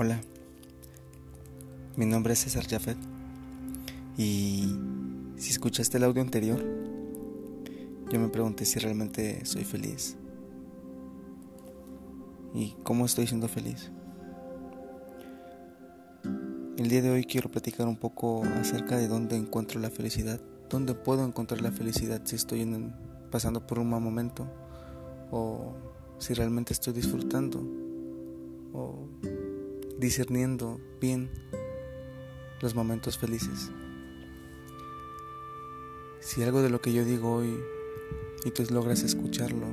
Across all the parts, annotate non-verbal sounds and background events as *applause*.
Hola, mi nombre es César Jafet. Y si escuchaste el audio anterior, yo me pregunté si realmente soy feliz. Y cómo estoy siendo feliz. El día de hoy quiero platicar un poco acerca de dónde encuentro la felicidad, dónde puedo encontrar la felicidad si estoy pasando por un mal momento o si realmente estoy disfrutando o discerniendo bien los momentos felices. Si algo de lo que yo digo hoy y tú logras escucharlo,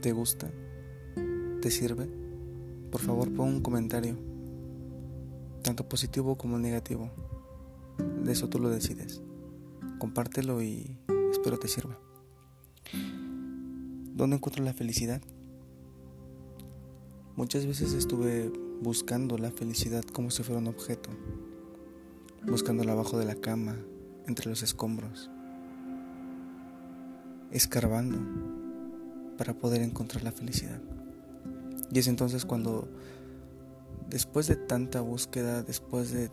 te gusta, te sirve, por favor pon un comentario, tanto positivo como negativo. De eso tú lo decides. Compártelo y espero te sirva. ¿Dónde encuentro la felicidad? Muchas veces estuve buscando la felicidad como si fuera un objeto, buscándola abajo de la cama, entre los escombros, escarbando para poder encontrar la felicidad. Y es entonces cuando, después de tanta búsqueda, después de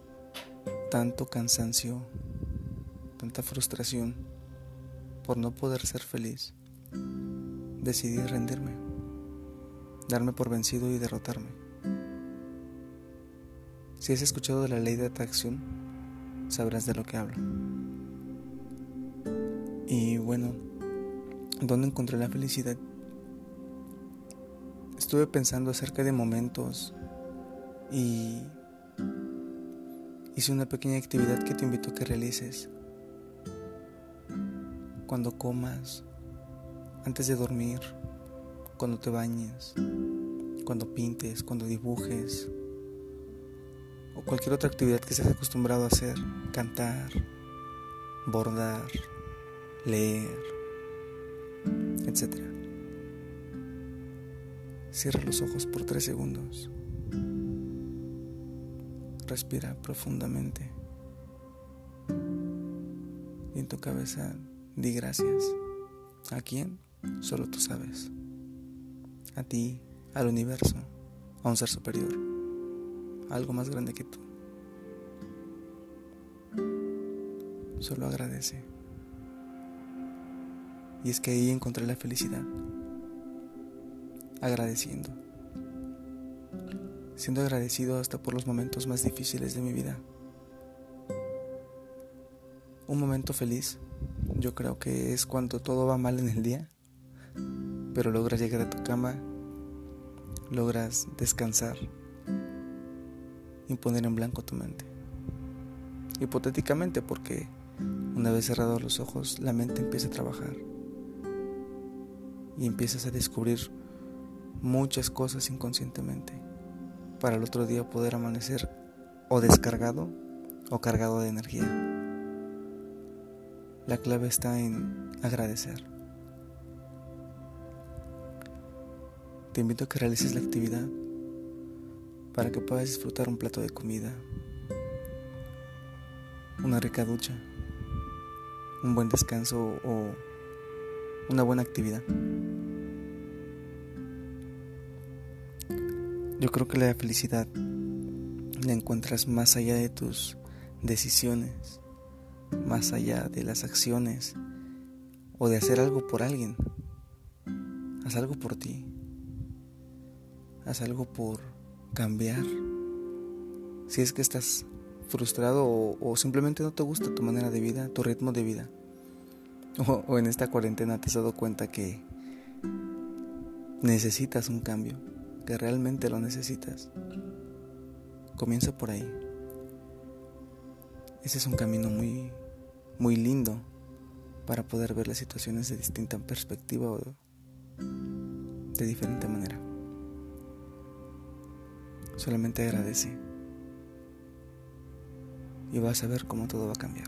tanto cansancio, tanta frustración por no poder ser feliz, decidí rendirme darme por vencido y derrotarme. Si has escuchado de la ley de atracción, sabrás de lo que hablo. Y bueno, ¿dónde encontré la felicidad? Estuve pensando acerca de momentos y hice una pequeña actividad que te invito a que realices. Cuando comas, antes de dormir, cuando te bañes, cuando pintes, cuando dibujes o cualquier otra actividad que estés acostumbrado a hacer, cantar, bordar, leer, etc. Cierra los ojos por tres segundos. Respira profundamente. Y en tu cabeza di gracias. ¿A quién? Solo tú sabes a ti, al universo, a un ser superior, algo más grande que tú. Solo agradece. Y es que ahí encontré la felicidad. Agradeciendo. Siendo agradecido hasta por los momentos más difíciles de mi vida. Un momento feliz, yo creo que es cuando todo va mal en el día pero logras llegar a tu cama, logras descansar y poner en blanco tu mente. Hipotéticamente, porque una vez cerrados los ojos, la mente empieza a trabajar y empiezas a descubrir muchas cosas inconscientemente para el otro día poder amanecer o descargado o cargado de energía. La clave está en agradecer. Te invito a que realices la actividad para que puedas disfrutar un plato de comida, una rica ducha, un buen descanso o una buena actividad. Yo creo que la felicidad la encuentras más allá de tus decisiones, más allá de las acciones o de hacer algo por alguien. Haz algo por ti haz algo por cambiar. Si es que estás frustrado o, simplemente no te gusta tu manera de vida, tu ritmo de vida. *laughs* O, en esta cuarentena te has dado cuenta que necesitas un cambio, que realmente lo necesitas. Comienza por ahí. Ese es un camino muy, muy lindo para poder ver las situaciones de distinta perspectiva o de diferente manera. Solamente agradece y vas a ver cómo todo va a cambiar.